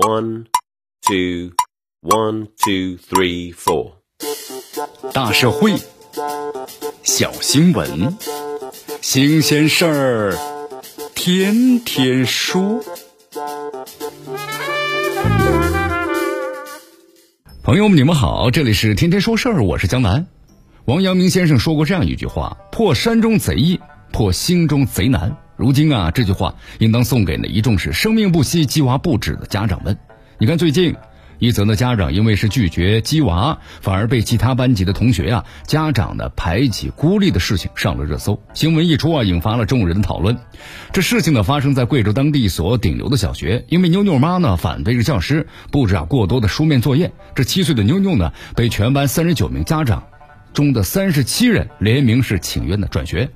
One, two, one, two, three, four。大社会，小新闻，新鲜事儿，天天说。朋友们，你们好，这里是天天说事儿，我是江南。王阳明先生说过这样一句话：“破山中贼易，破心中贼难。”如今啊，这句话应当送给那一众是生命不息、鸡娃不止的家长们。你看，最近一则呢，家长因为是拒绝鸡娃，反而被其他班级的同学啊、家长呢排挤孤立的事情上了热搜。新闻一出啊，引发了众人的讨论。这事情呢，发生在贵州当地一所顶流的小学，因为妞妞妈呢反对着教师布置啊过多的书面作业，这七岁的妞妞呢被全班三十九名家长中的三十七人联名是请愿的转学。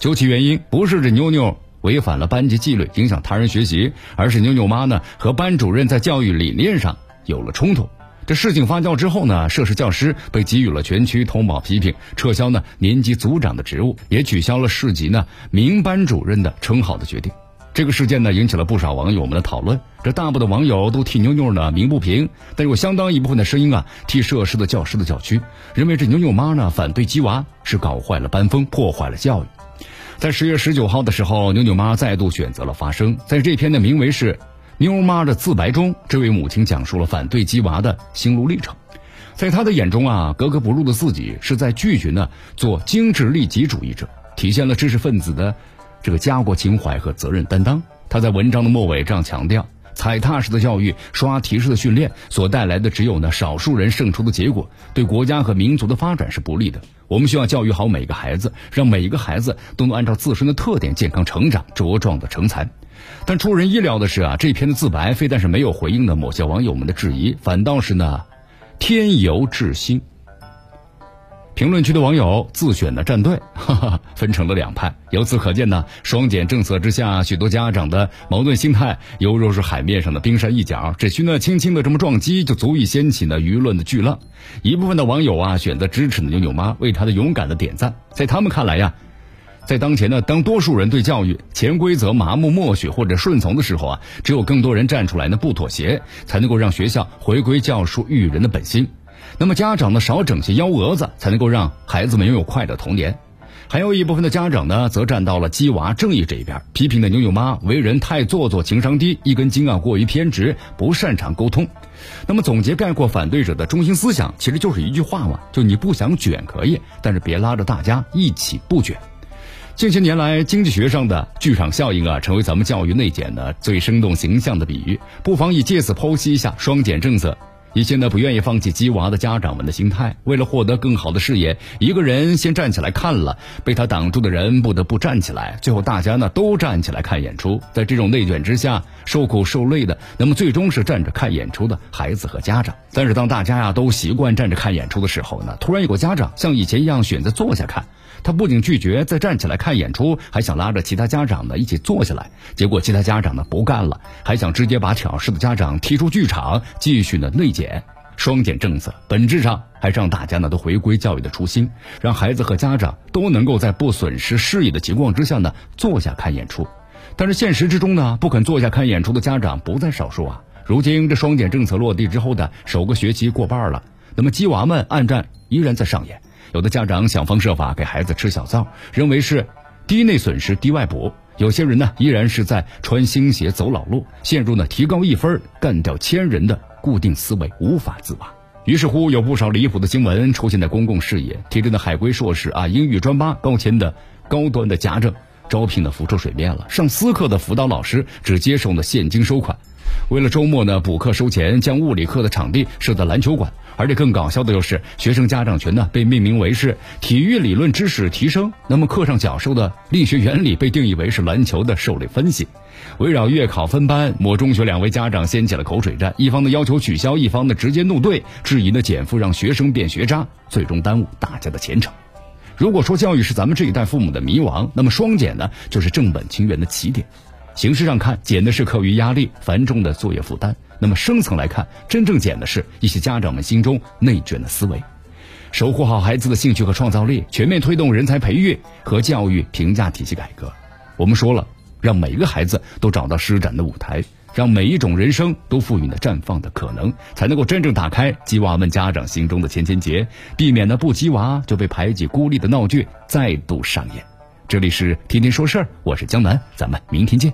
究其原因，不是这妞妞违反了班级纪律，影响他人学习，而是妞妞妈呢和班主任在教育理念上有了冲突。这事情发酵之后呢，涉事教师被给予了全区通报批评，撤销呢年级组长的职务，也取消了市级呢名班主任的称号的决定。这个事件呢，引起了不少网友们的讨论。这大部分网友都替妞妞呢鸣不平，但有相当一部分的声音啊，替涉事的教师的叫屈，认为这妞妞妈呢反对鸡娃是搞坏了班风，破坏了教育。在十月十九号的时候，妞妞妈再度选择了发声，在这篇的名为是《妞妈的自白》中，这位母亲讲述了反对鸡娃的心路历程。在她的眼中啊，格格不入的自己是在拒绝呢做精致利己主义者，体现了知识分子的这个家国情怀和责任担当。她在文章的末尾这样强调。踩踏式的教育、刷题式的训练所带来的只有呢少数人胜出的结果，对国家和民族的发展是不利的。我们需要教育好每个孩子，让每一个孩子都能按照自身的特点健康成长、茁壮的成才。但出人意料的是啊，这篇的自白非但是没有回应的某些网友们的质疑，反倒是呢添油致新。评论区的网友自选的战队，哈哈，分成了两派。由此可见呢，双减政策之下，许多家长的矛盾心态犹如是海面上的冰山一角，只需呢轻轻的这么撞击，就足以掀起呢舆论的巨浪。一部分的网友啊，选择支持呢牛牛妈，为她的勇敢的点赞。在他们看来呀，在当前呢，当多数人对教育潜规则麻木默许或者顺从的时候啊，只有更多人站出来呢，不妥协，才能够让学校回归教书育人的本心。那么家长呢少整些幺蛾子，才能够让孩子们拥有快乐童年。还有一部分的家长呢，则站到了鸡娃正义这一边，批评的牛牛妈为人太做作，情商低，一根筋啊过于偏执，不擅长沟通。那么总结概括反对者的中心思想，其实就是一句话嘛，就你不想卷可以，但是别拉着大家一起不卷。近些年来，经济学上的剧场效应啊，成为咱们教育内卷的最生动形象的比喻。不妨以借此剖析一下双减政策。一些呢不愿意放弃鸡娃的家长们的心态，为了获得更好的视野，一个人先站起来看了，被他挡住的人不得不站起来，最后大家呢都站起来看演出。在这种内卷之下，受苦受累的，那么最终是站着看演出的孩子和家长。但是当大家呀都习惯站着看演出的时候呢，突然有个家长像以前一样选择坐下看。他不仅拒绝再站起来看演出，还想拉着其他家长呢一起坐下来。结果其他家长呢不干了，还想直接把挑事的家长踢出剧场，继续呢内减。双减政策本质上还是让大家呢都回归教育的初心，让孩子和家长都能够在不损失视野的情况之下呢坐下看演出。但是现实之中呢，不肯坐下看演出的家长不在少数啊。如今这双减政策落地之后的首个学期过半了，那么鸡娃们暗战依然在上演。有的家长想方设法给孩子吃小灶，认为是低内损失低外补；有些人呢依然是在穿新鞋走老路，陷入呢提高一分干掉千人的固定思维，无法自拔。于是乎，有不少离谱的新闻出现在公共视野：提着的海归硕士啊，英语专八，高薪的高端的家政，招聘的浮出水面了；上私课的辅导老师只接受呢现金收款。为了周末呢补课收钱，将物理课的场地设在篮球馆，而且更搞笑的就是，学生家长群呢被命名为是体育理论知识提升，那么课上讲授的力学原理被定义为是篮球的受力分析。围绕月考分班，某中学两位家长掀起了口水战，一方的要求取消，一方的直接怒对，质疑的减负让学生变学渣，最终耽误大家的前程。如果说教育是咱们这一代父母的迷惘，那么双减呢就是正本清源的起点。形式上看，减的是课余压力、繁重的作业负担；那么深层来看，真正减的是一些家长们心中内卷的思维。守护好孩子的兴趣和创造力，全面推动人才培育和教育评价体系改革。我们说了，让每个孩子都找到施展的舞台。让每一种人生都赋予了绽放的可能，才能够真正打开鸡娃们家长心中的千千结，避免呢不鸡娃就被排挤孤立的闹剧再度上演。这里是天天说事儿，我是江南，咱们明天见。